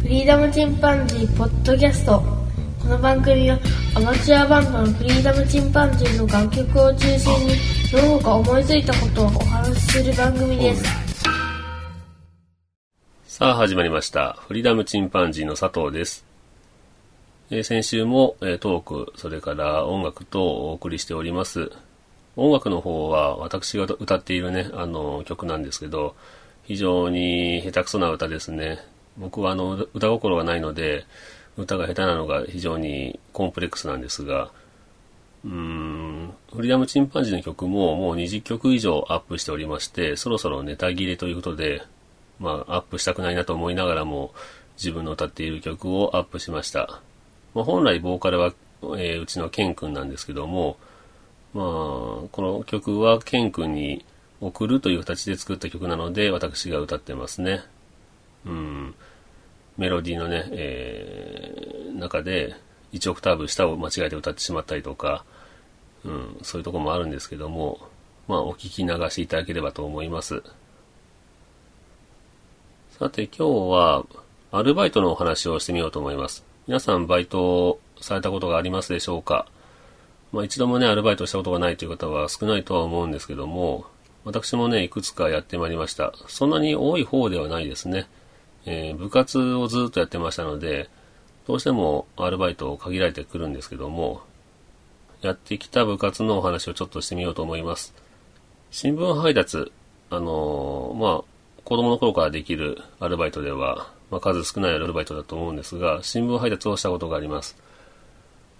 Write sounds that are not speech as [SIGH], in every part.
フリーダムチンパンジーポッドキャストこの番組はアマチュアバンドのフリーダムチンパンジーの楽曲を中心にどうか思いついたことをお話しする番組ですさあ始まりました。フリーダムチンパンジーの佐藤です。え先週も、えトーク、それから音楽とお送りしております。音楽の方は私が歌っているね、あの曲なんですけど、非常に下手くそな歌ですね。僕はあの歌心がないので、歌が下手なのが非常にコンプレックスなんですが、うーん、フリーダムチンパンジーの曲ももう20曲以上アップしておりまして、そろそろネタ切れということで、まあ、アップしたくないなと思いながらも、自分の歌っている曲をアップしました。まあ、本来ボーカルは、えーうちのケン君なんですけども、まあ、この曲はケン君に送るという形で作った曲なので、私が歌ってますね。うん。メロディーのね、えー中で、1オクターブ下を間違えて歌ってしまったりとか、うん、そういうとこもあるんですけども、まあ、お聞き流していただければと思います。さて今日はアルバイトのお話をしてみようと思います。皆さんバイトされたことがありますでしょうか？まあ一度もね、アルバイトしたことがないという方は少ないとは思うんですけども、私もね、いくつかやってまいりました。そんなに多い方ではないですね。えー部活をずっとやってましたので、どうしてもアルバイトを限られてくるんですけども、やってきた部活のお話をちょっとしてみようと思います。新聞配達、あのーまあ、子供の頃からできるアルバイトでは、まあ、数少ないアルバイトだと思うんですが、新聞配達をしたことがあります。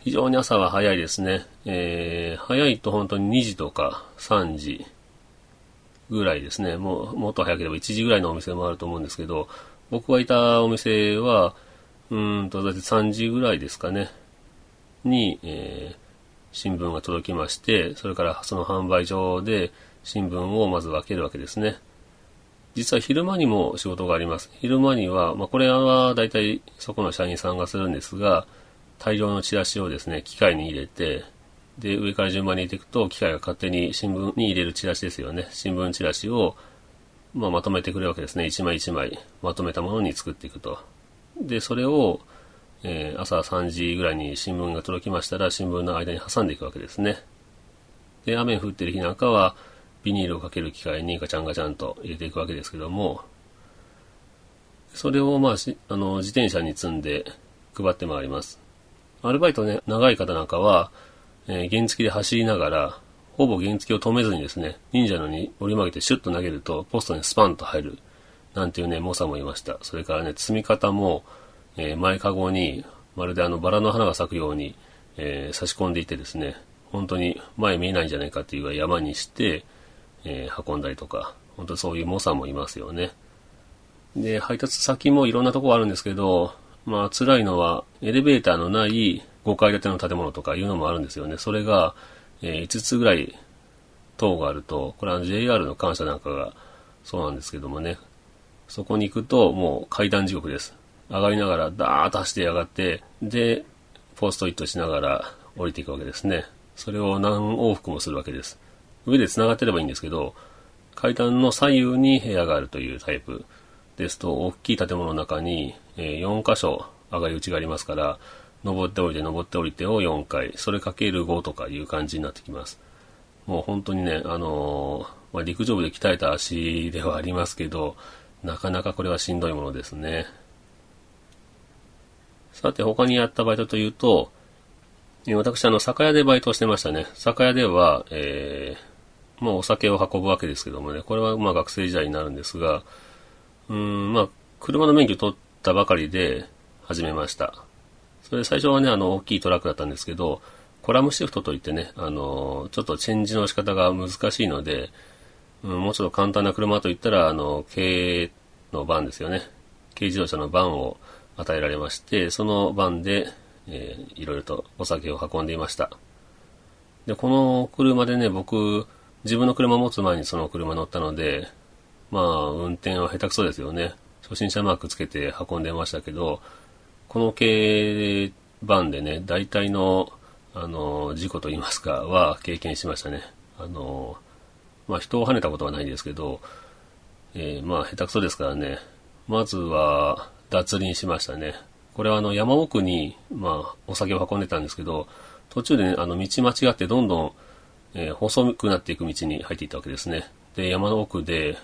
非常に朝は早いですね。えー、早いと本当に2時とか3時ぐらいですね。もう、もっと早ければ1時ぐらいのお店もあると思うんですけど、僕がいたお店は、うんと、だいたい3時ぐらいですかね。に、えー新聞が届きまして、それからその販売所で新聞をまず分けるわけですね。実は昼間にも仕事があります。昼間には、まあ、これは大体そこの社員さんがするんですが、大量のチラシをですね、機械に入れて、で、上から順番に入れていくと、機械が勝手に新聞に入れるチラシですよね。新聞チラシを、まあ、まとめてくれるわけですね。一枚一枚まとめたものに作っていくと。で、それを、えー朝3時ぐらいに新聞が届きましたら、新聞の間に挟んでいくわけですね。で、雨降ってる日なんかは、ビニールをかける機械にガチャンガチャンと入れていくわけですけども、それをまあ、あの、自転車に積んで配って回ります。アルバイトね、長い方なんかは、えー原付で走りながら、ほぼ原付を止めずにですね、忍者のに折り曲げてシュッと投げると、ポストにスパンと入る、なんていうね、猛者もいました。それからね、積み方も、えー前かごに、まるであの、バラの花が咲くように、えー差し込んでいてですね、本当に前見えないんじゃないかっていうぐらい山にして、えー運んだりとか、本当そういう猛者もいますよね。で、配達先もいろんなとこあるんですけど、まあ辛いのはエレベーターのない5階建ての建物とかいうのもあるんですよね。それが、え5つぐらい塔があると、これは JR の感謝なんかがそうなんですけどもね、そこに行くともう階段地獄です。上がりながらダーッと走って上がって、で、ポストイットしながら降りていくわけですね。それを何往復もするわけです。上で繋がってればいいんですけど、階段の左右に部屋があるというタイプですと、大きい建物の中に、4箇所上がり口がありますから、登って降りて登って降りてを4回、それかける5とかいう感じになってきます。もう本当にね、あのーまあ、陸上部で鍛えた足ではありますけど、なかなかこれはしんどいものですね。さて、他にやったバイトというと、私、あの、酒屋でバイトをしてましたね。酒屋では、えー、まあ、お酒を運ぶわけですけどもね、これはまあ学生時代になるんですが、うーん、まあ、車の免許取ったばかりで始めました。それ最初はね、あの、大きいトラックだったんですけど、コラムシフトといってね、あの、ちょっとチェンジの仕方が難しいので、うん、もうちょっと簡単な車といったら、あの、軽のバンですよね。軽自動車のバンを与えられまして、そのバンで、えーいろいろとお酒を運んでいました。で、この車でね、僕、自分の車持つ前にその車乗ったので、まあ、運転は下手くそですよね。初心者マークつけて運んでましたけど、この軽バンでね、大体の、あの、事故といいますか、は経験しましたね。あの、まあ、人を跳ねたことはないんですけど、えーまあ、下手くそですからね、まずは、脱輪しましたね。これはあの山奥に、まあ、お酒を運んでたんですけど、途中で、ね、あの道間違ってどんどん、えー、細くなっていく道に入っていったわけですね。で、山の奥で、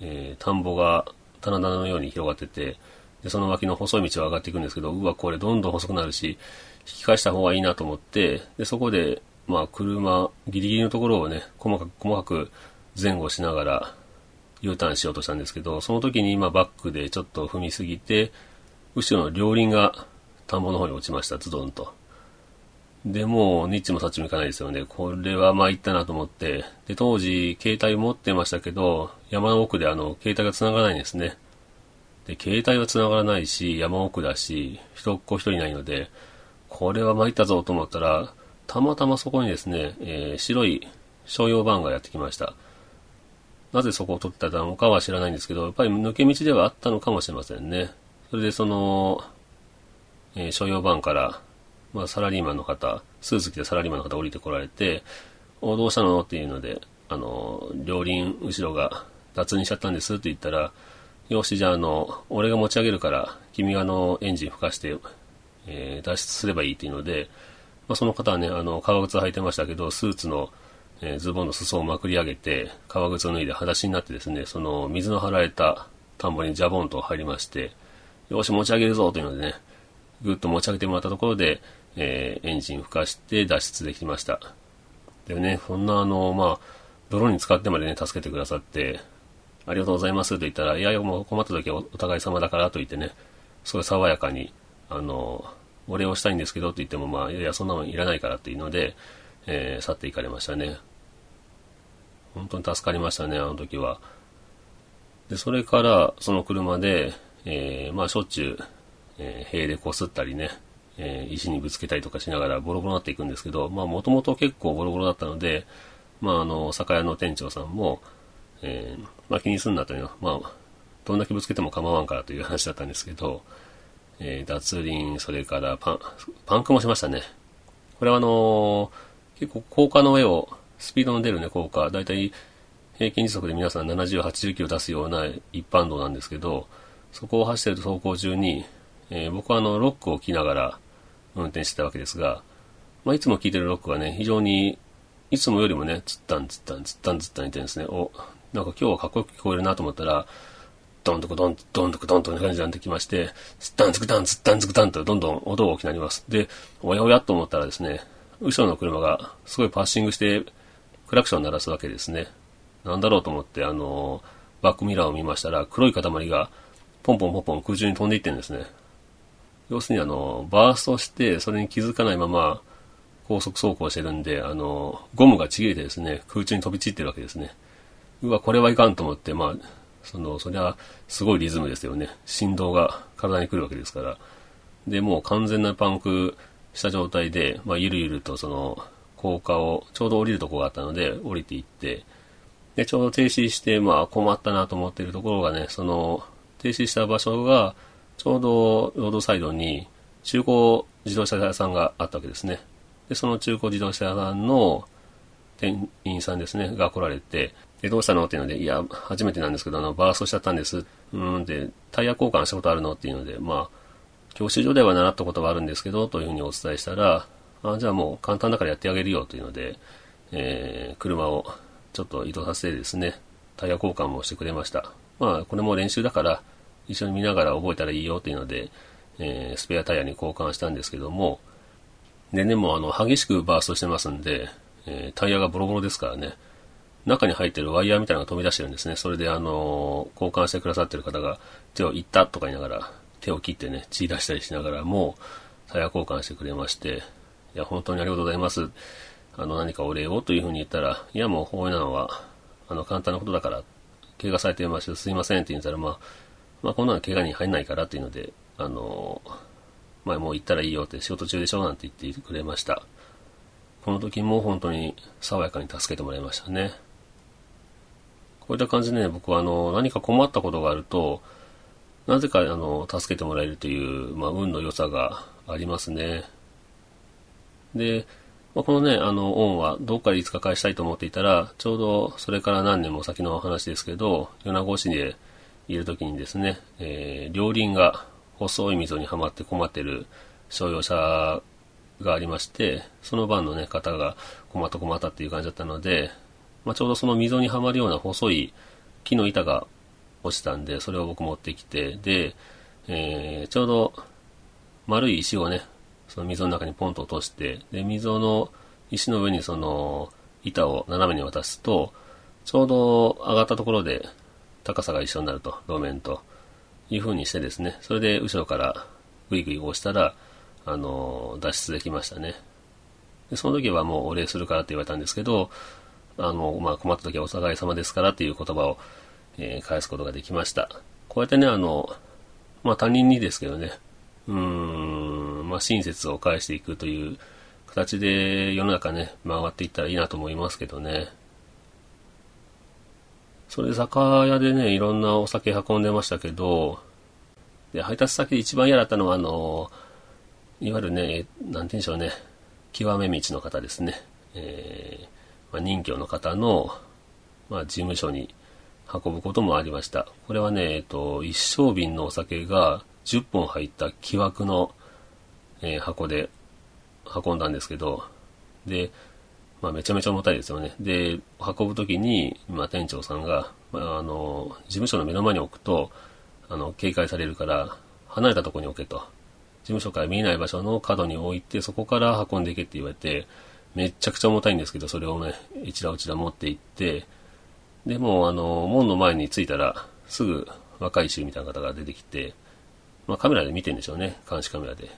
えー、田んぼが棚田のように広がってて、で、その脇の細い道を上がっていくんですけど、うわ、これどんどん細くなるし、引き返した方がいいなと思って、で、そこで、まあ、車、ギリギリのところをね、細かく、細かく前後しながら、U ターンしようとしたんですけど、その時に今バックでちょっと踏みすぎて、後ろの両輪が田んぼの方に落ちました、ズドンと。で、もう、ニッチもサッチもいかないですよね。これは参ったなと思って。で、当時、携帯持ってましたけど、山の奥であの、携帯が繋がらないんですね。で、携帯は繋がらないし、山奥だし、人っ子一人いないので、これは参ったぞと思ったら、たまたまそこにですね、えー、白い商用バンがやってきました。なぜそこを取ってたのかは知らないんですけど、やっぱり抜け道ではあったのかもしれませんね。それでその、えー、商用バンから、まあ、サラリーマンの方、スーツ着てサラリーマンの方降りてこられて、おどうしたの？っていうので、あの、両輪後ろが脱輪しちゃったんですって言ったら、よし、じゃあ、あの、俺が持ち上げるから、君があの、エンジン吹かして、えー、脱出すればいいっていうので、まあ、その方はね、あの、革靴履いてましたけど、スーツの、えー、ズボンの裾をまくり上げて、革靴を脱いで裸足になってですね、その、水の張られた田んぼにジャボンと入りまして、よし、持ち上げるぞというのでね、ぐっと持ち上げてもらったところで、えー、エンジン吹かして脱出できました。でね、そんなあの、まあ、泥に使ってまでね、助けてくださって、ありがとうございますと言ったら、いやいや、もう困った時はお互い様だからと言ってね、すごい爽やかに、あの、お礼をしたいんですけどと言っても、まあ、いやいや、そんなのいらないからっていうので、えー、去っていかれましたね。本当に助かりましたね、あの時は。で、それから、その車で、えー、まあ、しょっちゅう、えー、塀でこすったりね、えー、石にぶつけたりとかしながらボロボロになっていくんですけど、まあ、もともと結構ボロボロだったので、まあ、あの、酒屋の店長さんも、えー、まあ、気にすんなというのは、まあ、どんだけぶつけても構わんからという話だったんですけど、えー、脱輪、それからパン、パンクもしましたね。これはあのー、結構高架の上を、スピードの出るね、高架、だいたい平均時速で皆さん70、80キロ出すような一般道なんですけど、そこを走ってる走行中に、えー、僕はあの、ロックを着ながら運転してたわけですが、まあ、いつも聴いてるロックがね、非常に、いつもよりもね、つったんつったんつったんつったん言ってるんですね。お、なんか今日はかっこよく聞こえるなと思ったら、ドンとこドン、ドンとこドンという感じになってきまして、ツッタンツクタン、ツッタンツクタンとどんどん音が大きくなります。で、おやおやと思ったらですね、後ろの車がすごいパッシングして、クラクション鳴らすわけですね。なんだろうと思って、あのバックミラーを見ましたら、黒い塊がポンポンポンポン空中に飛んでいってるんですね。要するにあの、バーストして、それに気づかないまま、高速走行してるんで、あの、ゴムがちぎれてですね、空中に飛び散ってるわけですね。うわ、これはいかんと思って、まあ、その、そりゃ、すごいリズムですよね。振動が体に来るわけですから。で、もう完全なパンクした状態で、まあ、ゆるゆるとその、高架を、ちょうど降りるとこがあったので、降りていって、で、ちょうど停止して、まあ、困ったなと思っているところがね、その、停止した場所が、ちょうどロードサイドに中古自動車屋さんがあったわけですね。で、その中古自動車屋さんの店員さんですね、が来られて、で、どうしたの？っていうので、いや、初めてなんですけど、あの、バーストしちゃったんです。うんで、タイヤ交換したことあるの？っていうので、まあ、教習所では習ったことがあるんですけど、というふうにお伝えしたら、あじゃあもう簡単だからやってあげるよというので、えー、車をちょっと移動させてですね、タイヤ交換もしてくれました。まあ、これも練習だから、一緒に見ながら覚えたらいいよというので、えー、スペアタイヤに交換したんですけども、でね、もあの、激しくバーストしてますんで、えー、タイヤがボロボロですからね、中に入ってるワイヤーみたいなのが飛び出してるんですね。それであの、交換してくださってる方が手をいったとか言いながら、手を切ってね、血出したりしながらも、タイヤ交換してくれまして、いや、本当にありがとうございます。あの、何かお礼をというふうに言ったら、いや、もう、こういうのは、あの、簡単なことだから、怪我されてましてすいませんって言ったら、まあ、まあ、こんなの怪我に入んないからっていうので、あの、まあ、もう行ったらいいよって仕事中でしょなんて言ってくれました。この時も本当に爽やかに助けてもらいましたね。こういった感じでね、僕はあの、何か困ったことがあると、なぜかあの、助けてもらえるという、まあ、運の良さがありますね。で、まあ、このね、あの、恩はどっかでいつか返したいと思っていたら、ちょうどそれから何年も先の話ですけど、米子市で、いる時にですね、えー、両輪が細い溝にはまって困ってる商用車がありまして、その番のね、方が困った困ったっていう感じだったので、まあ、ちょうどその溝にはまるような細い木の板が落ちたんで、それを僕持ってきて、で、えー、ちょうど丸い石をね、その溝の中にポンと落として、で、溝の石の上にその板を斜めに渡すと、ちょうど上がったところで高さが一緒になると、路面という風にしてですね、それで後ろからグイグイ押したら、あの、脱出できましたね。でその時はもうお礼するからって言われたんですけど、あの、まあ、困った時はお互い様ですからっていう言葉を、えー、返すことができました。こうやってね、あの、まあ、他人にですけどね、うーん、まあ、親切を返していくという形で世の中ね、回っていったらいいなと思いますけどね。それで酒屋でね、いろんなお酒運んでましたけど、で、配達先で一番嫌だったのは、あの、いわゆるね、なんて言うんでしょうね、極め道の方ですね。えー、まあ、任教の方の、まあ、事務所に運ぶこともありました。これはね、えっと、一升瓶のお酒が10本入った木枠の、えー、箱で運んだんですけど、で、まあ、めちゃめちゃ重たいですよね。で、運ぶときに、まあ、店長さんが、まあ、あの、事務所の目の前に置くと、あの、警戒されるから、離れたところに置けと。事務所から見えない場所の角に置いて、そこから運んでいけって言われて、めちゃくちゃ重たいんですけど、それをね、一ら一ら持って行って、で、もあの、門の前に着いたら、すぐ若い衆みたいな方が出てきて、まあカメラで見てんでしょうね、監視カメラで。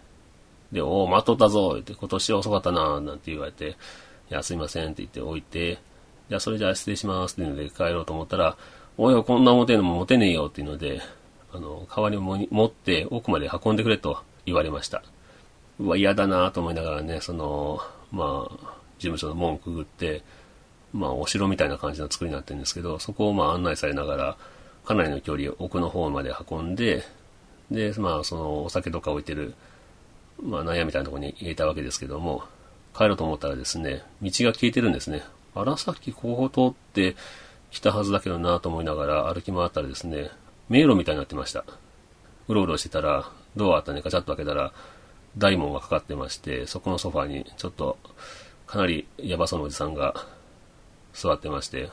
で、おお、待っとったぞって、今年は遅かったななんて言われて、いや、すいませんって言って置いて、じゃあそれじゃあ失礼しますっていうので帰ろうと思ったら、おいお、こんな重てんのも持てねえよっていうので、あの、代わりを持って奥まで運んでくれと言われました。うわ、嫌だなと思いながらね、その、まあ、事務所の門をくぐって、まあ、お城みたいな感じの作りになってるんですけど、そこをまあ案内されながら、かなりの距離を奥の方まで運んで、で、まあ、その、お酒とか置いてる、まあ、悩みたいなとこに入れたわけですけども、帰ろうと思ったらですね、道が消えてるんですね。あら、さっきここ通って来たはずだけどなと思いながら歩き回ったらですね、迷路みたいになってました。うろうろしてたら、ドアあったね、ガチャッと開けたら、大門がかかってまして、そこのソファにちょっと、かなりヤバそうなおじさんが座ってまして、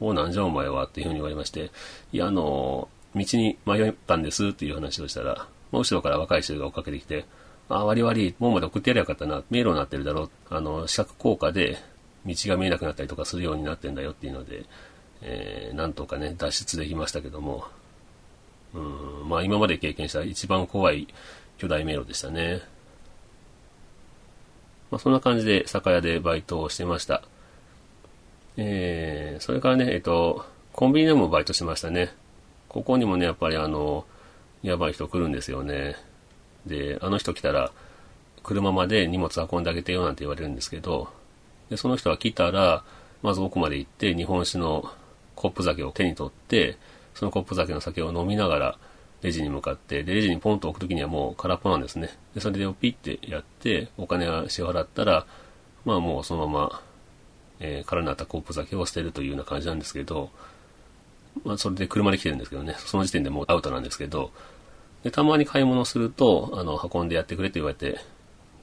おなんじゃお前は？っていうふうに言われまして、いや、あの、道に迷ったんですっていう話をしたら、もう後ろから若い人が追っかけてきて、あ、悪い悪い、もうまで送ってやりゃよかったな、迷路になってるだろう、あの、視覚効果で道が見えなくなったりとかするようになってんだよっていうので、えー、なんとかね、脱出できましたけども、うん、まあ今まで経験した一番怖い巨大迷路でしたね。まあそんな感じで酒屋でバイトをしてました。えー、それからね、えっと、コンビニでもバイトしましたね。ここにもね、やっぱりあの、やばい人来るんですよね。で、あの人来たら、車まで荷物運んであげてよなんて言われるんですけど、で、その人が来たら、まず奥まで行って、日本酒のコップ酒を手に取って、そのコップ酒の酒を飲みながら、レジに向かって、で、レジにポンと置くときにはもう空っぽなんですね。で、それでピッてやって、お金が支払ったら、まあもうそのまま、えー、空になったコップ酒を捨てるというような感じなんですけど、まあそれで車で来てるんですけどね、その時点でもうアウトなんですけど、で、たまに買い物すると、あの、運んでやってくれと言われて、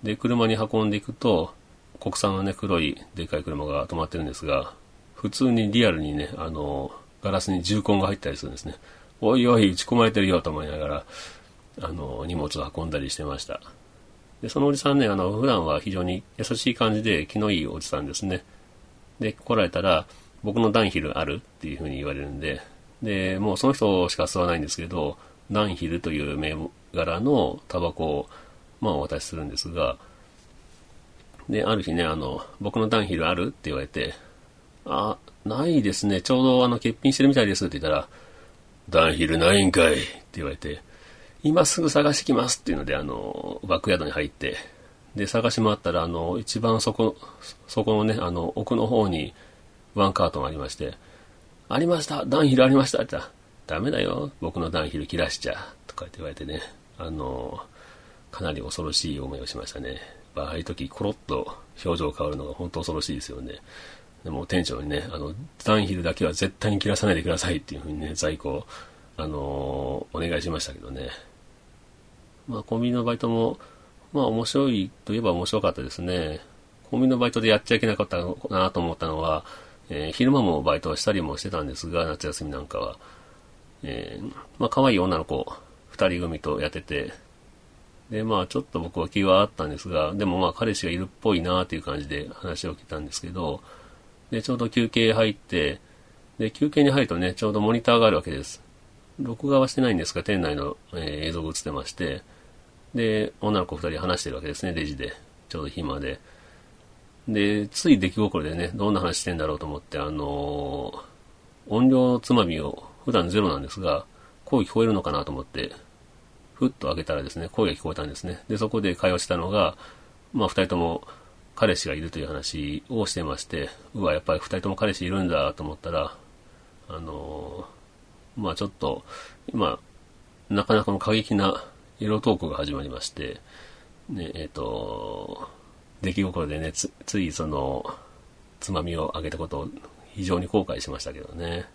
で、車に運んでいくと、国産のね、黒いでかい車が止まってるんですが、普通にリアルにね、あの、ガラスに重痕が入ったりするんですね。おいおい、打ち込まれてるよと思いながら、あの、荷物を運んだりしてました。で、そのおじさんね、あの、普段は非常に優しい感じで気のいいおじさんですね。で、来られたら、僕のダンヒルあるっていうふうに言われるんで、で、もうその人しか吸わないんですけど、ダンヒルという銘柄のタバコを、まあお渡しするんですが、で、ある日ね、あの、僕のダンヒルあるって言われて、あ、ないですね。ちょうどあの、欠品してるみたいですって言ったら、ダンヒルないんかいって言われて、今すぐ探してきますっていうので、あの、バックヤードに入って、で、探し回ったら、あの、一番そこ、そこのね、あの、奥の方にワンカートンありまして、ありましたダンヒルありましたって言ったら、ダメだよ僕のダンヒル切らしちゃとかって言われてね、あの、かなり恐ろしい思いをしましたね。ああいう時、コロッと表情変わるのが本当恐ろしいですよね。でも店長にね、あの、ダンヒルだけは絶対に切らさないでくださいっていうふうにね、在庫あのお願いしましたけどね。まあ、コンビニのバイトも、まあ、面白いといえば面白かったですね。コンビニのバイトでやっちゃいけなかったなと思ったのは、えー、昼間もバイトをしたりもしてたんですが、夏休みなんかは。えー、まあ、可愛い女の子、二人組とやってて、で、まあ、ちょっと僕は気はあったんですが、でもまあ、彼氏がいるっぽいなっていう感じで話を聞いたんですけど、で、ちょうど休憩入って、で、休憩に入るとね、ちょうどモニターがあるわけです。録画はしてないんですが、店内の、えー、映像が映ってまして、で、女の子二人話してるわけですね、レジで。ちょうど暇で。で、つい出来心でね、どんな話してんだろうと思って、あのー、音量つまみを普段ゼロなんですが、声聞こえるのかなと思って、ふっと開けたらですね、声が聞こえたんですね。で、そこで会話したのが、まあ二人とも彼氏がいるという話をしてまして、うわ、やっぱり二人とも彼氏いるんだと思ったら、あのー、まあちょっと、今、なかなかの過激な色トークが始まりまして、ね、えっ、ー、と、出来心でね、つ、ついその、つまみをあげたことを非常に後悔しましたけどね。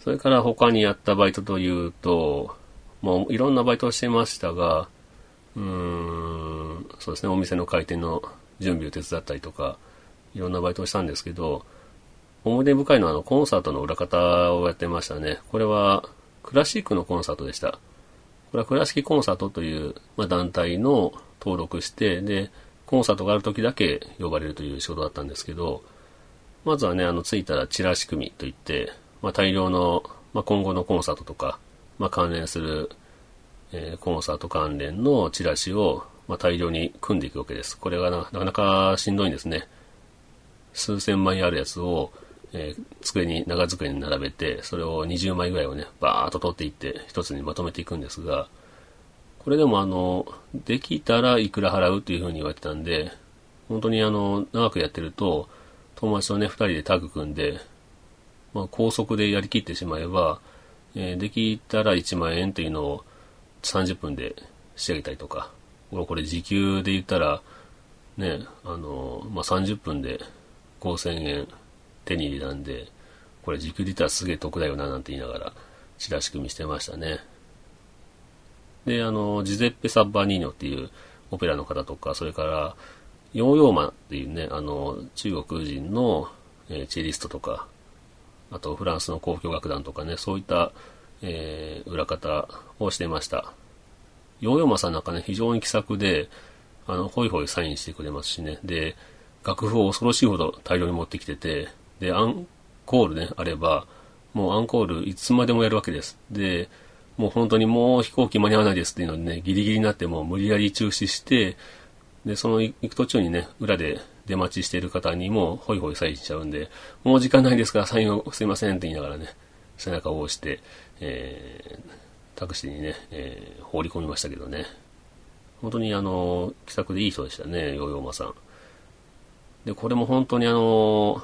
それから他にやったバイトというと、もういろんなバイトをしてましたが、うん、そうですね、お店の開店の準備を手伝ったりとか、いろんなバイトをしたんですけど、思い出深いのはあのコンサートの裏方をやってましたね。これはクラシックのコンサートでした。これは倉敷コンサートという、まあ、団体の登録して、で、コンサートがある時だけ呼ばれるという仕事だったんですけど、まずはね、あの、着いたらチラシ組といって、まあ、大量の、まあ、今後のコンサートとか、ま、関連する、えー、コンサート関連のチラシを、まあ、大量に組んでいくわけです。これがなかなかしんどいんですね。数千枚あるやつを、えー、机に、長机に並べて、それを20枚ぐらいをね、バーっと取っていって、一つにまとめていくんですが、これでもあの、できたらいくら払うっていう風に言われてたんで、本当にあの、長くやってると、友達とね、二人でタッグ組んで、まあ、高速でやりきってしまえば、えー、できたら1万円っていうのを30分で仕上げたりとか、これ時給で言ったら、ね、あの、まあ、30分で5000円手に入れたんで、これ時給で言ったらすげえ得だよななんて言いながら、チラシ組みしてましたね。で、あの、ジゼッペ・サッバーニーニョっていうオペラの方とか、それから、ヨーヨーマンっていうね、あの、中国人の、え、チェリストとか、あとフランスの交響楽団とかね、そういった、えー、裏方をしてました。ヨーヨーマさんなんかね、非常に気さくで、あの、ホイホイサインしてくれますしね。で、楽譜を恐ろしいほど大量に持ってきてて、で、アンコールね、あれば、もうアンコールいつまでもやるわけです。で、もう本当にもう飛行機間に合わないですっていうのでね、ギリギリになってもう無理やり中止して、で、その行く途中にね、裏で出待ちしている方にもホイホイサインしちゃうんで、もう時間ないですからサインをすいませんって言いながらね、背中を押して、えー、タクシーにね、えー、放り込みましたけどね。本当にあの、気さくでいい人でしたね、ヨーヨーマさん。で、これも本当にあの、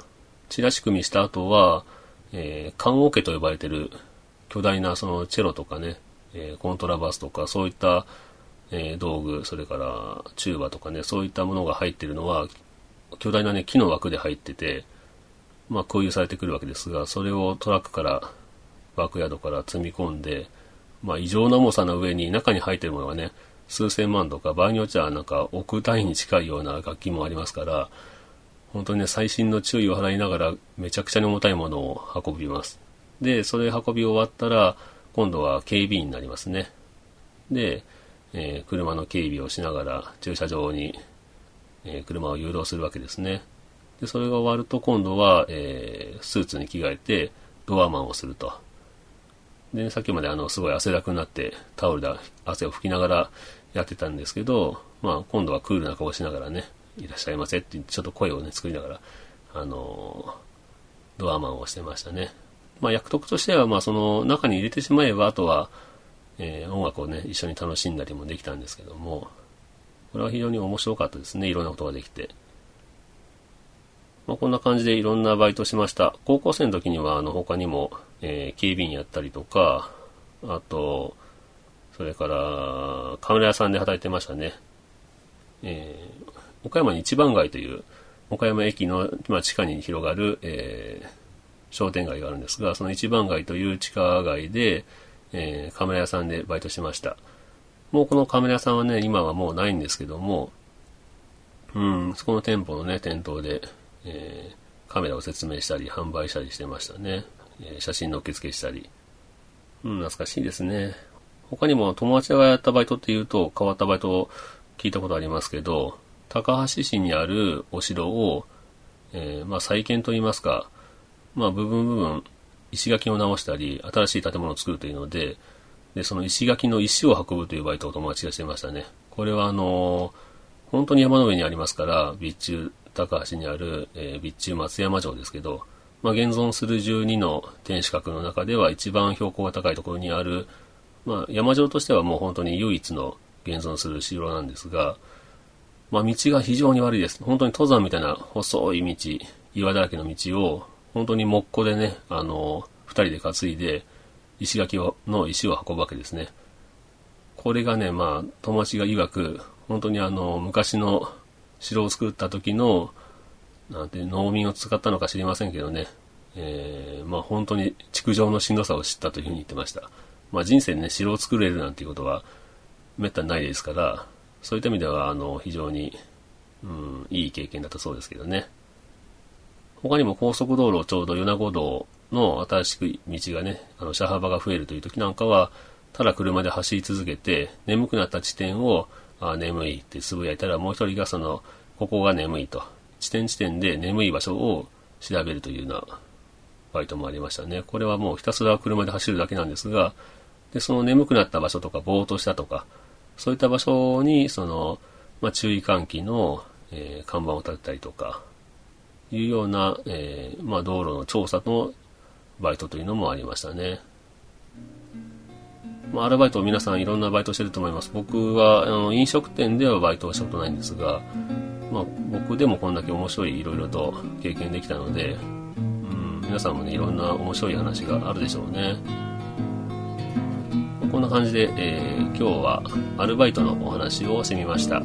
チラシ組みした後は、えー、缶オケと呼ばれてる巨大なそのチェロとかね、えー、コントラバスとかそういった、えー、道具、それからチューバとかね、そういったものが入ってるのは、巨大なね、木の枠で入ってて、まあ空輸されてくるわけですが、それをトラックから、バックヤードから積み込んで、まあ異常な重さの上に中に入ってるものがね、数千万とか、場合によっちゃなんか億単位に近いような楽器もありますから、本当にね、細心の注意を払いながら、めちゃくちゃに重たいものを運びます。で、それ運び終わったら、今度は警備員になりますね。で、えー、車の警備をしながら駐車場に、えー、車を誘導するわけですね。で、それが終わると今度は、えー、スーツに着替えてドアマンをすると。で、さっきまであの、すごい汗だくになってタオルで汗を拭きながらやってたんですけど、まあ今度はクールな顔しながらね、いらっしゃいませってちょっと声をね、作りながら、あのドアマンをしてましたね。まあ役得としては、まあその中に入れてしまえば、あとは、えー、音楽をね、一緒に楽しんだりもできたんですけども、これは非常に面白かったですね。いろんなことができて。まあ、こんな感じでいろんなバイトしました。高校生の時には、あの、他にも、えー、警備員やったりとか、あと、それから、カメラ屋さんで働いてましたね。えー、岡山に一番街という、岡山駅の、まあ、地下に広がる、えー、商店街があるんですが、その一番街という地下街で、えー、カメラ屋さんでバイトしました。もうこのカメラ屋さんはね、今はもうないんですけども、うん、そこの店舗のね、店頭で、えー、カメラを説明したり、販売したりしてましたね。え、写真の受付したり。うん、懐かしいですね。他にも友達がやったバイトっていうと変わったバイトを聞いたことありますけど、高橋市にあるお城を、えー、まあ再建といいますか、まあ部分部分石垣を直したり、新しい建物を作るというので、で、その石垣の石を運ぶというバイトを友達がしてましたね。これはあのー、本当に山の上にありますから、備中高橋にある、えー、備中松山城ですけど、まあ、現存する12の天守閣の中では一番標高が高いところにある、まあ、山城としてはもう本当に唯一の現存する城なんですが、まあ、道が非常に悪いです。本当に登山みたいな細い道、岩だらけの道を、本当に木工でね、あの、二人で担いで、石垣の石を運ぶわけですね。これがね、まあ、友達が曰く、本当にあの、昔の城を作った時の、なんて農民を使ったのか知りませんけどね、えー、まあ本当に築城のしんどさを知ったというふうに言ってました。まあ人生でね、城を作れるなんていうことは、めったにないですから、そういった意味では、あの、非常に、うん、いい経験だったそうですけどね。他にも高速道路ちょうど米子道の新しく道がね、あの、車幅が増えるという時なんかは、ただ車で走り続けて、眠くなった地点を、あ眠いってつぶやいたら、もう一人がその、ここが眠いと。地点地点で眠い場所を調べるというようなバイトもありましたね。これはもうひたすら車で走るだけなんですが、で、その眠くなった場所とか、ぼーっとしたとか、そういった場所に、その、まあ、注意喚起の、えー、看板を立てたりとか、いうような、えー、まあ、道路の調査のバイトというのもありましたね。まあ、アルバイトを皆さんいろんなバイトをしてると思います。僕は、あの、飲食店ではバイトはしたことないんですが、まあ、僕でもこんだけ面白いいろいろと経験できたので、うん、皆さんもね、いろんな面白い話があるでしょうね。こんな感じで、えー、今日はアルバイトのお話をしてみました。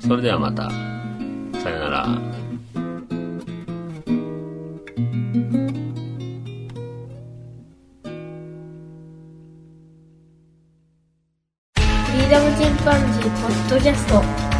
それではまた。さよなら。フリーダムチンパンジーポッドキャスト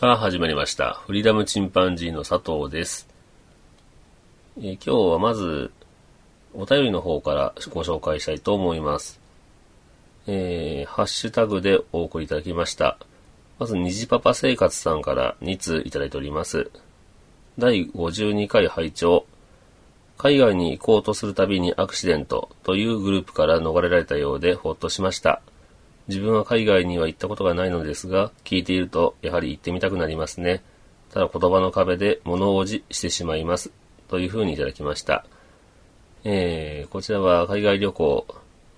さあ始まりました。フリーダムチンパンジーの佐藤です。えー、今日はまずお便りの方からご紹介したいと思います。えー、ハッシュタグでお送りいただきました。まず、虹パパ生活さんから2通いただいております。第52回拝聴海外に行こうとするたびにアクシデントというグループから逃れられたようでほっとしました。自分は海外には行ったことがないのですが、聞いているとやはり行ってみたくなりますね。ただ言葉の壁で物おじしてしまいます。というふうにいただきました。えー、こちらは海外旅行、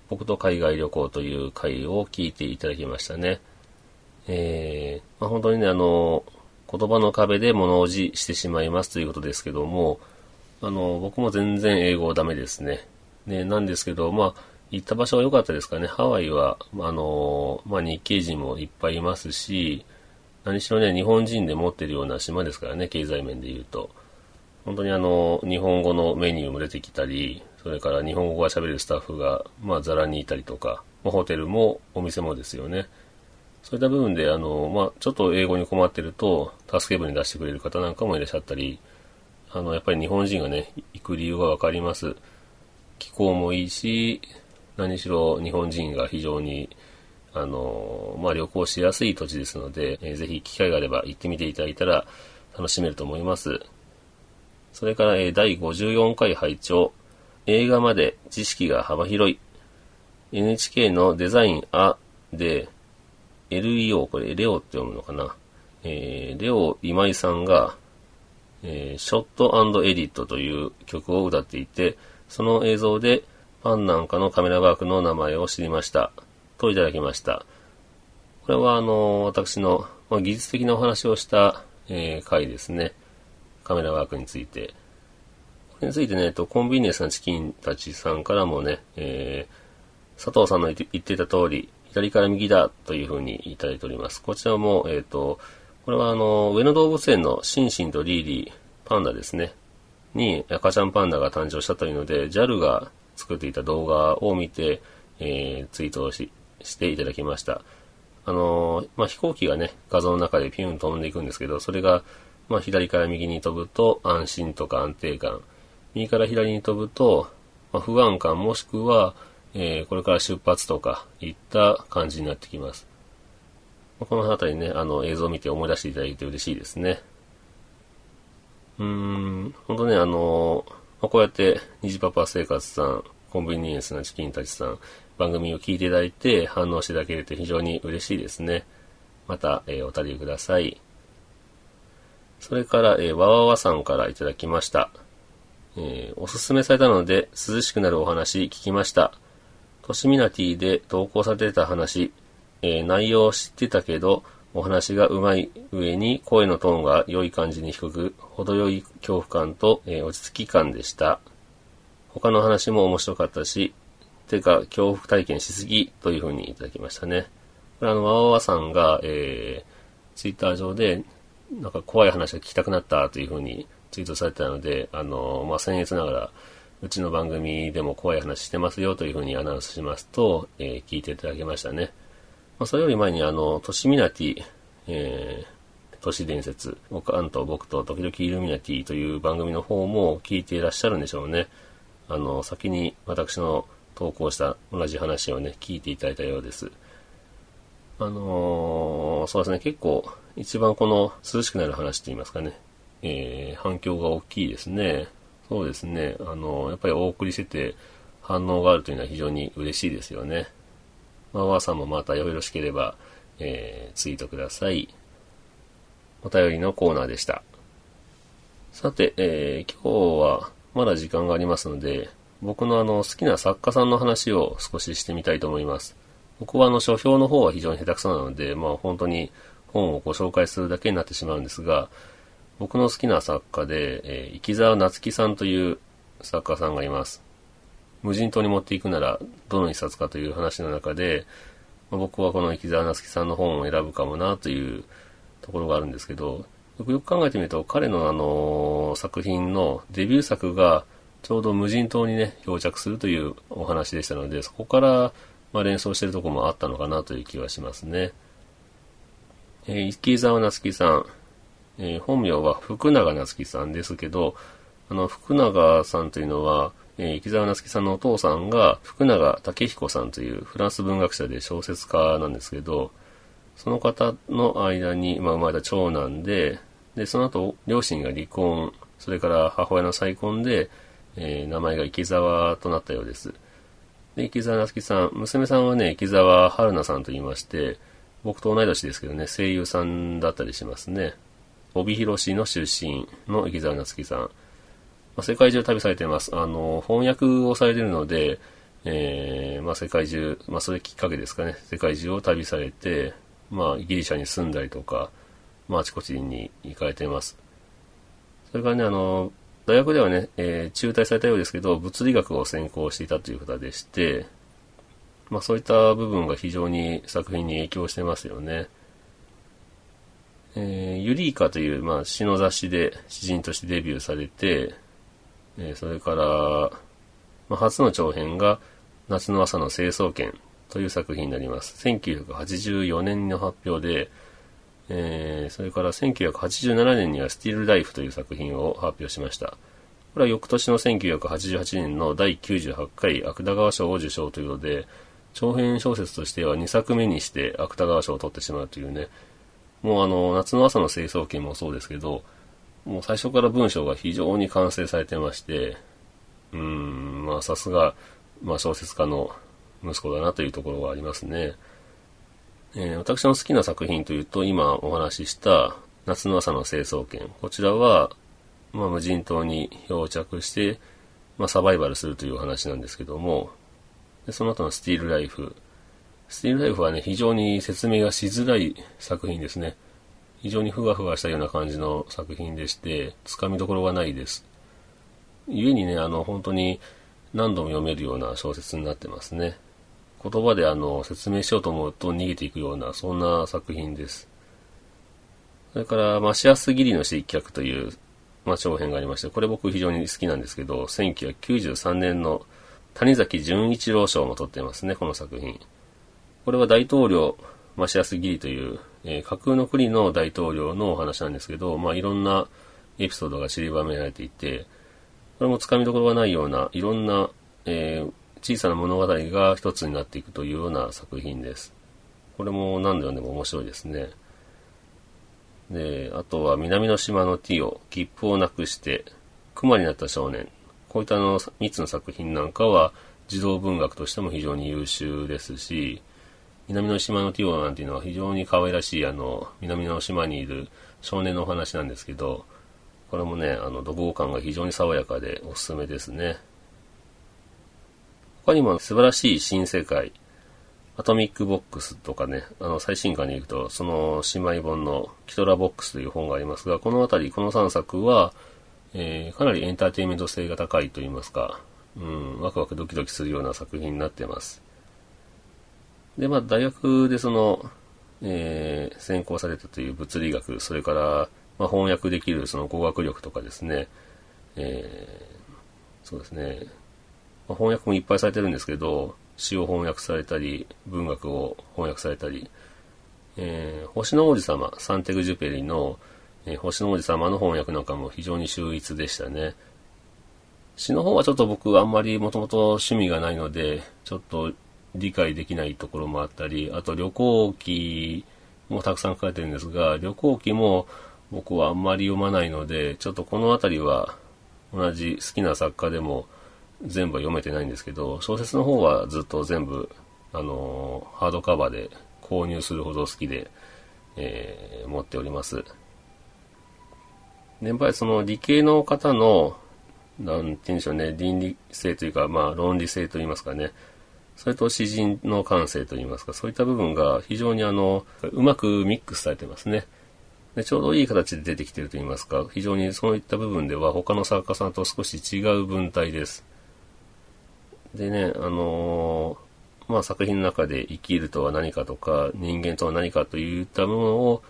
僕と海外旅行という回を聞いていただきましたね。えー、まあ、本当にね、あの、言葉の壁で物おじしてしまいますということですけども、あの、僕も全然英語ダメですね。ね、なんですけど、まあ、行った場所は良かったですかね。ハワイは、あの、まあ、日系人もいっぱいいますし、何しろね、日本人で持ってるような島ですからね、経済面で言うと。本当にあの、日本語のメニューも出てきたり、それから日本語が喋れるスタッフが、まあ、ザラにいたりとか、まあ、ホテルもお店もですよね。そういった部分で、あの、まあ、ちょっと英語に困ってると、助け舟に出してくれる方なんかもいらっしゃったり、あの、やっぱり日本人がね、行く理由がわかります。気候もいいし、何しろ日本人が非常に、あの、まあ、旅行しやすい土地ですので、えー、ぜひ機会があれば行ってみていただいたら楽しめると思います。それから、えー、第54回拝聴映画まで知識が幅広い。NHK のデザインあで、LEO、これレオって読むのかな。えー、レオ今井さんが、えー、ショットエディットという曲を歌っていて、その映像でファンなんかのカメラワークの名前を知りました。といただきました。これはあの、私の、まあ、技術的なお話をした、えー、回ですね。カメラワークについて。これについてね、とコンビニエンスなチキンたちさんからもね、えー、佐藤さんの言っていた通り、左から右だというふうにいただいております。こちらも、えっ、ー、と、これはあの、上野動物園のシンシンとリーリー、パンダですね。に赤ちゃんパンダが誕生したというので、JAL が作っていた動画を見て、えー、ツイートをししていただきました。あのー、まあ、飛行機がね、画像の中でピュン飛んでいくんですけど、それが、まあ、左から右に飛ぶと安心とか安定感。右から左に飛ぶと、まあ、不安感もしくは、えー、これから出発とか、いった感じになってきます。この辺りね、あの、映像を見て思い出していただいて嬉しいですね。うーん、ほんとね、あの、まあ、こうやって、虹パパ生活さん、コンビニエンスなチキンたちさん、番組を聞いていただいて反応していただけると非常に嬉しいですね。また、えー、お便りください。それから、えー、わわわさんからいただきました。えー、おすすめされたので涼しくなるお話聞きました。トシミナティで投稿されてた話、えー、内容を知ってたけど、お話が上手い上に声のトーンが良い感じに低く、程よい恐怖感と、えー、落ち着き感でした。他の話も面白かったし、てか恐怖体験しすぎというふうにいただきましたね。これあの、わわわさんが、えー、ツイッター上で、なんか怖い話が聞きたくなったというふうにツイートされてたので、あの、まあ、僭越ながら、うちの番組でも怖い話してますよというふうにアナウンスしますと、えー、聞いていただけましたね。まあ、それより前にあの、都市ミナティ、えー、都市伝説、おかんと僕と時々イルミナティという番組の方も聞いていらっしゃるんでしょうね。あの、先に私の投稿した同じ話をね、聞いていただいたようです。あのー、そうですね、結構、一番この涼しくなる話と言いますかね、えー、反響が大きいですね。そうですね、あのー、やっぱりお送りしてて反応があるというのは非常に嬉しいですよね。まあ、わーさんもまたよろしければ、えー、ツイートください。お便りのコーナーでした。さて、えー、今日はまだ時間がありますので、僕のあの好きな作家さんの話を少ししてみたいと思います。僕はあの書評の方は非常に下手くそなので、まあ本当に本をご紹介するだけになってしまうんですが、僕の好きな作家で、えー、生沢夏樹さんという作家さんがいます。無人島に持っていくならどの一冊かという話の中で、まあ、僕はこの生沢夏樹さんの本を選ぶかもなというところがあるんですけど、よくよく考えてみると彼のあの作品のデビュー作がちょうど無人島にね、漂着するというお話でしたので、そこから、まあ、連想してるとこもあったのかなという気はしますね。えー、池澤夏樹さん、えー、本名は福永夏樹さんですけど、あの、福永さんというのは、えー、池澤夏樹さんのお父さんが福永武彦さんというフランス文学者で小説家なんですけど、その方の間に、まあ、生まれた長男で、で、その後、両親が離婚、それから母親の再婚で、えー、名前が池澤となったようです。で、池澤夏樹さん、娘さんはね、池澤春菜さんと言いまして、僕と同い年ですけどね、声優さんだったりしますね。帯広市の出身の池澤夏樹さん。まあ、世界中旅されています。あの、翻訳をされているので、えー、まあ、世界中、まあ、それきっかけですかね。世界中を旅されて、まあ、ギリシャに住んだりとか、まあ、あちこちに行かれています。それからね、あの、大学ではね、えー、中退されたようですけど、物理学を専攻していたという方でして、まあそういった部分が非常に作品に影響してますよね。えー、ユリーカという、まあ、詩の雑誌で詩人としてデビューされて、えー、それから、まあ、初の長編が夏の朝の清掃権という作品になります。1984年の発表で、えー、それから1987年にはスティールライフという作品を発表しました。これは翌年の1988年の第98回芥川賞を受賞ということで、長編小説としては2作目にして芥川賞を取ってしまうというね、もうあの、夏の朝の清掃権もそうですけど、もう最初から文章が非常に完成されてまして、うん、まあさすが、まあ小説家の息子だなというところがありますね。えー、私の好きな作品というと、今お話しした夏の朝の清掃権。こちらは、まあ、無人島に漂着して、まあ、サバイバルするというお話なんですけども、でその後のスティールライフ。スティールライフはね、非常に説明がしづらい作品ですね。非常にふわふわしたような感じの作品でして、つかみどころがないです。故にね、あの、本当に何度も読めるような小説になってますね。言葉であの、説明しようと思うと逃げていくような、そんな作品です。それから、マシアス・ギリの失脚という、まあ、長編がありまして、これ僕非常に好きなんですけど、1993年の谷崎潤一郎賞も取ってますね、この作品。これは大統領、マシアス・ギリという、えー、架空の国の大統領のお話なんですけど、まあ、いろんなエピソードが散りばめられていて、これもつかみどころがないような、いろんな、えー、小さな物語が一つになっていくというような作品です。これも何度読んでも面白いですね。で、あとは南の島のティオ、切符をなくして、熊になった少年。こういったあの3つの作品なんかは児童文学としても非常に優秀ですし、南の島のティオなんていうのは非常に可愛らしいあの、南の島にいる少年のお話なんですけど、これもね、あの、読後感が非常に爽やかでおすすめですね。他にも素晴らしい新世界、アトミックボックスとかね、あの、最新刊に行くと、その姉妹本のキトラボックスという本がありますが、このあたり、この3作は、えー、かなりエンターテインメント性が高いと言いますか、うん、ワクワクドキドキするような作品になってます。で、まあ、大学でその、えー、専攻されたという物理学、それから、まあ、翻訳できるその語学力とかですね、えー、そうですね、まあ、翻訳もいっぱいされてるんですけど、詩を翻訳されたり、文学を翻訳されたり、えー、星の王子様、サンテグジュペリの、えー、星の王子様の翻訳なんかも非常に秀逸でしたね。詩の方はちょっと僕あんまりもともと趣味がないので、ちょっと理解できないところもあったり、あと旅行記もたくさん書かれてるんですが、旅行記も僕はあんまり読まないので、ちょっとこの辺りは同じ好きな作家でも全部読めてないんですけど、小説の方はずっと全部、あのー、ハードカバーで購入するほど好きで、えー、持っております。で、やっぱりその理系の方の、なんて言うんでしょうね、倫理性というか、まあ論理性と言いますかね、それと詩人の感性といいますか、そういった部分が非常にあの、うまくミックスされてますね。でちょうどいい形で出てきてると言いますか、非常にそういった部分では他の作家さんと少し違う文体です。でね、あのー、まあ、作品の中で生きるとは何かとか、人間とは何かといったものを、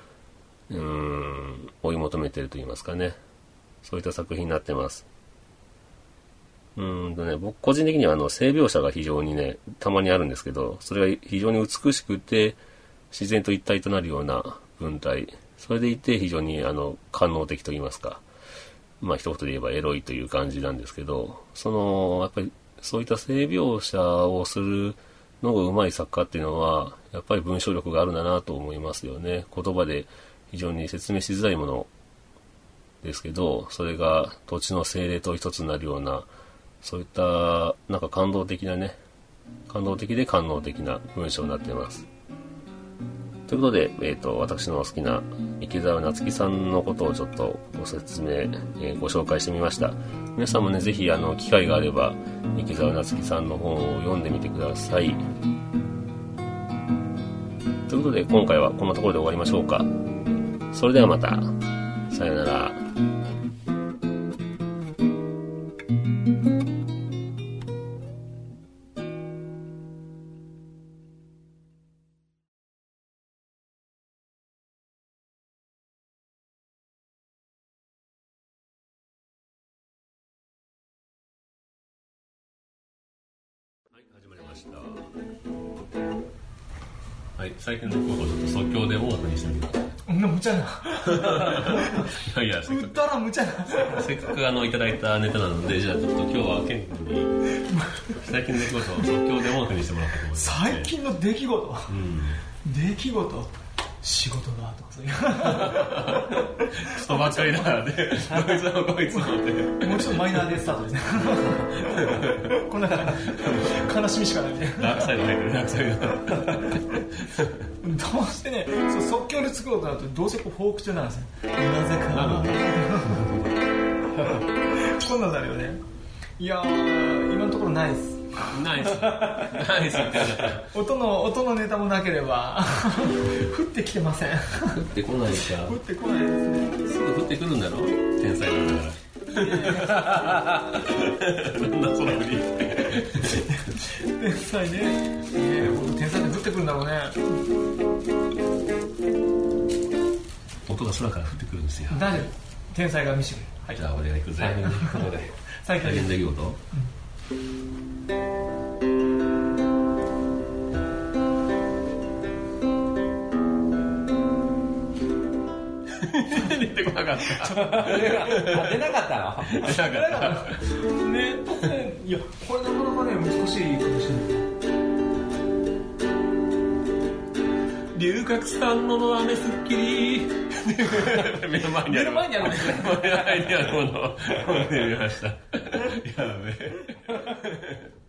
うん、追い求めてると言いますかね。そういった作品になってます。うんとね、僕個人的にはあの、性描写が非常にね、たまにあるんですけど、それが非常に美しくて、自然と一体となるような文体。それでいて非常にあの、官能的と言いますか。まあ一言で言えばエロいという感じなんですけど、その、やっぱりそういった性描写をするのが上手い作家っていうのは、やっぱり文章力があるんだなと思いますよね。言葉で非常に説明しづらいものですけど、それが土地の精霊と一つになるような、そういったなんか感動的なね、感動的で官能的な文章になっています。ということで、えっ、ー、と、私の好きな池澤夏樹さんのことをちょっとご説明、えー、ご紹介してみました。皆さんもね、ぜひ、あの、機会があれば、池澤夏樹さんの本を読んでみてください。ということで、今回はこんなところで終わりましょうか。それではまた。さよなら。最近のことをちょっと即興でオープンにしてみてください。そんな無茶な。いやいや、せっかく。ら無茶な。せっかくあの、いただいたネタなので、じゃあちょっと今日はケン君に、最近の出来事を即興でオープンにしてもらったと思います。最近の出来事、うん、出来事？仕事だとかそういばっかりだでこいつもこいつもってもうちょっとマイナーでスタートですね。こんな悲しみしかないみたいな。ダークサイド入ってる。ダークサイドどうしてねそう即興で作ろうとなるとどうせこうフォーク中なんですよ。なぜか。な [LAUGHS] こんなんなるよね。いやー今のところないですナイス。ナイスって言っちゃった。音の音のネタもなければ [LAUGHS] 降ってきてません降ってこないか。降ってこないですねすぐ降ってくるんだろ？天才なんだから。[LAUGHS] なんだその振り。天才ねえー、本当天才って降ってくるんだろうね音が空から降ってくるんですよ。大丈夫天才が見せてくれるはいじゃあ俺が行くぜ。はい [LAUGHS] 最近大変出来事出てこなかった。出なかったの出なかった。ね突然いやこれなかなかね難しいかもしれない龍角散のの飴すっきり。目の前にある。目の前にあるね目の前にあるものを飲んでみました。やべえ。